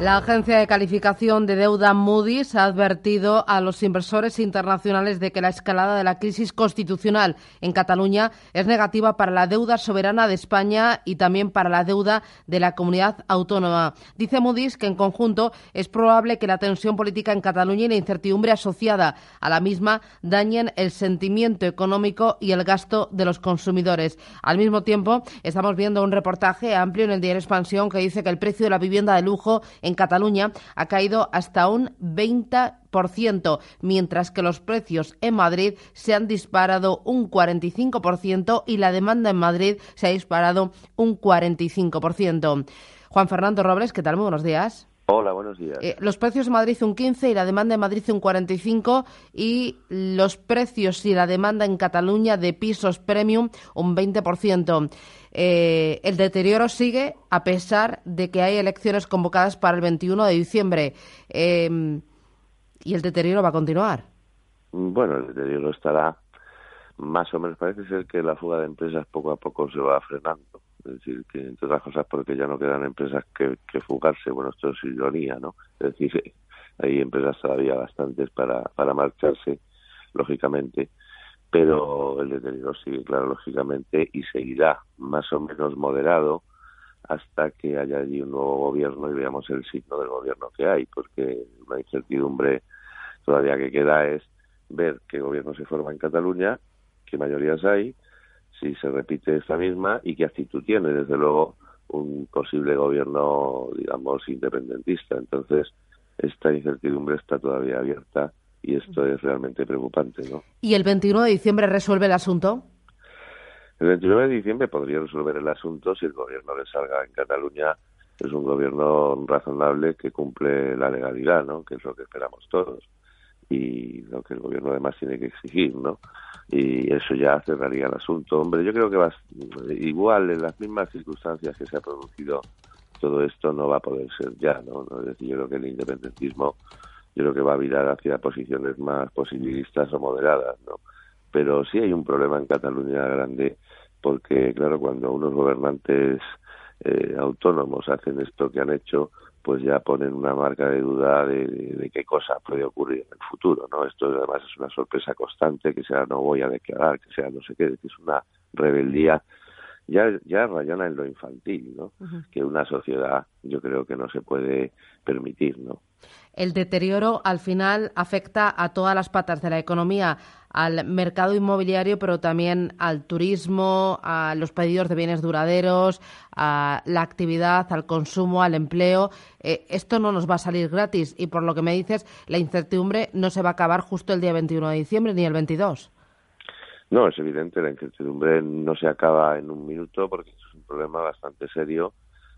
La agencia de calificación de deuda Moody's ha advertido a los inversores internacionales de que la escalada de la crisis constitucional en Cataluña es negativa para la deuda soberana de España y también para la deuda de la comunidad autónoma. Dice Moody's que en conjunto es probable que la tensión política en Cataluña y la incertidumbre asociada a la misma dañen el sentimiento económico y el gasto de los consumidores. Al mismo tiempo, estamos viendo un reportaje amplio en el diario Expansión que dice que el precio de la vivienda de lujo Cataluña ha caído hasta un 20%, mientras que los precios en Madrid se han disparado un 45% y la demanda en Madrid se ha disparado un 45%. Juan Fernando Robles, ¿qué tal? Muy buenos días. Hola, buenos días. Eh, los precios en Madrid un 15 y la demanda en Madrid un 45 y los precios y la demanda en Cataluña de pisos premium un 20%. Eh, el deterioro sigue a pesar de que hay elecciones convocadas para el 21 de diciembre. Em, ¿Y el deterioro va a continuar? Bueno, el deterioro estará más o menos. Parece ser que la fuga de empresas poco a poco se va frenando. Es decir, que entre otras cosas porque ya no quedan empresas que, que fugarse. Bueno, esto es ironía, ¿no? Es decir, hay empresas todavía bastantes para, para marcharse, lógicamente pero el deterioro sigue, claro, lógicamente, y seguirá más o menos moderado hasta que haya allí un nuevo gobierno y veamos el signo del gobierno que hay, porque una incertidumbre todavía que queda es ver qué gobierno se forma en Cataluña, qué mayorías hay, si se repite esta misma y qué actitud tiene, desde luego, un posible gobierno, digamos, independentista. Entonces, esta incertidumbre está todavía abierta y esto es realmente preocupante, ¿no? ¿Y el 21 de diciembre resuelve el asunto? El 29 de diciembre podría resolver el asunto si el gobierno que salga en Cataluña es un gobierno razonable que cumple la legalidad, ¿no? Que es lo que esperamos todos y lo que el gobierno además tiene que exigir, ¿no? Y eso ya cerraría el asunto. Hombre, yo creo que va igual en las mismas circunstancias que se ha producido todo esto no va a poder ser ya, ¿no? Es decir, yo creo que el independentismo creo que va a virar hacia posiciones más posibilistas o moderadas, ¿no? Pero sí hay un problema en Cataluña grande porque, claro, cuando unos gobernantes eh, autónomos hacen esto que han hecho, pues ya ponen una marca de duda de, qué cosa puede ocurrir en el futuro, ¿no? Esto además es una sorpresa constante, que sea no voy a declarar, que sea no sé qué, que es una rebeldía ya, ya rayana en lo infantil, ¿no? Que una sociedad yo creo que no se puede permitir, ¿no? El deterioro al final afecta a todas las patas de la economía, al mercado inmobiliario, pero también al turismo, a los pedidos de bienes duraderos, a la actividad, al consumo, al empleo. Eh, esto no nos va a salir gratis y por lo que me dices, la incertidumbre no se va a acabar justo el día 21 de diciembre ni el 22. No, es evidente, la incertidumbre no se acaba en un minuto porque es un problema bastante serio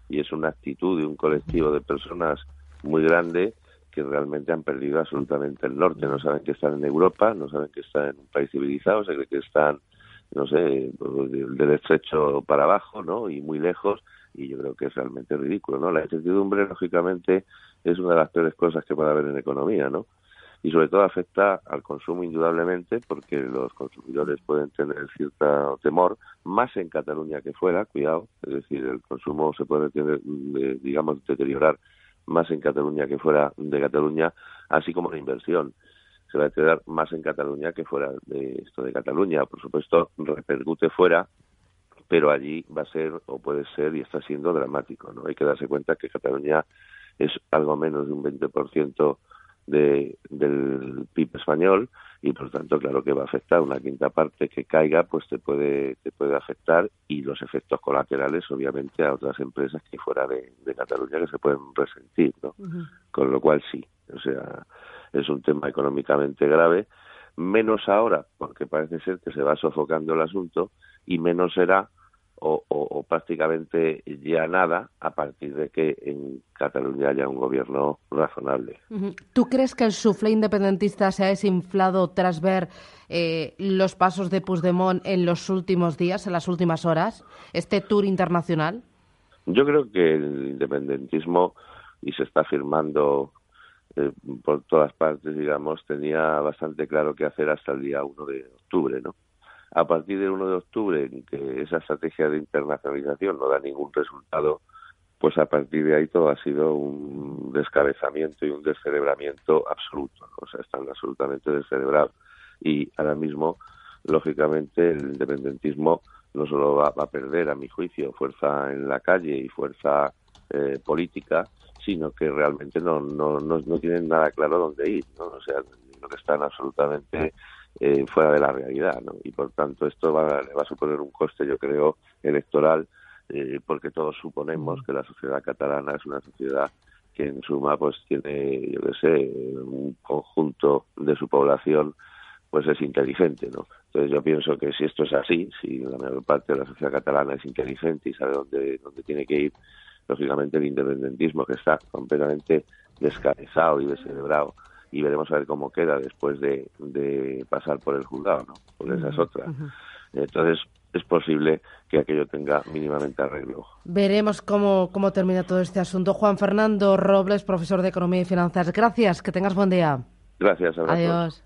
y es una actitud de un colectivo de personas muy grande que realmente han perdido absolutamente el norte. No saben que están en Europa, no saben que están en un país civilizado, se cree que están, no sé, del estrecho para abajo, ¿no? Y muy lejos, y yo creo que es realmente ridículo, ¿no? La incertidumbre, lógicamente, es una de las peores cosas que puede haber en economía, ¿no? Y sobre todo afecta al consumo indudablemente porque los consumidores pueden tener cierto temor, más en Cataluña que fuera, cuidado, es decir, el consumo se puede tener, digamos, deteriorar más en Cataluña que fuera de Cataluña, así como la inversión se va a deteriorar más en Cataluña que fuera de esto de Cataluña. Por supuesto, repercute fuera, pero allí va a ser o puede ser y está siendo dramático. ¿no? Hay que darse cuenta que Cataluña es algo menos de un 20% de, del PIB español y por tanto claro que va a afectar. Una quinta parte que caiga pues te puede te puede afectar y los efectos colaterales obviamente a otras empresas que fuera de, Cataluña que se pueden resentir no con lo cual sí. O sea es un tema económicamente grave. Menos ahora, porque parece ser que se va sofocando el asunto, y menos será o, prácticamente ya nada a partir de que en Cataluña haya un gobierno razonable. ¿Tú crees que el suflé independentista se ha desinflado tras ver eh, los pasos de Puigdemont en los últimos días, en las últimas horas, este tour internacional? Yo creo que el independentismo, y se está firmando eh, por todas partes, digamos, tenía bastante claro qué hacer hasta el día 1 de octubre, ¿no? A partir del 1 de octubre, en que esa estrategia de internacionalización no da ningún resultado, pues a partir de ahí todo ha sido un descabezamiento y un descerebramiento absoluto. O sea, están absolutamente descerebrados. Y ahora mismo, lógicamente, el independentismo no solo va, a perder, a mi juicio, fuerza en la calle y fuerza eh, política, sino que realmente no, no, no, no, tienen nada claro dónde ir. ¿no? O sea, están absolutamente eh, fuera de la realidad, ¿no? Y por tanto esto va, va a suponer un coste, yo creo, electoral, eh, porque todos suponemos que la sociedad catalana es una sociedad que en suma pues tiene, yo qué sé, un conjunto de su población pues es inteligente, ¿no? Entonces yo pienso que si esto es así, si la mayor parte de la sociedad catalana es inteligente y sabe dónde, dónde tiene que ir, lógicamente el independentismo que está completamente descabezado y descerebrado y veremos a ver cómo queda después de, pasar por el juzgado, ¿no? Porque esa es otra. Entonces, es posible que aquello tenga mínimamente arreglo. Veremos cómo, cómo termina todo este asunto. Juan Fernando Robles, profesor de Economía y Finanzas. Gracias, que tengas buen día. Gracias, Adiós.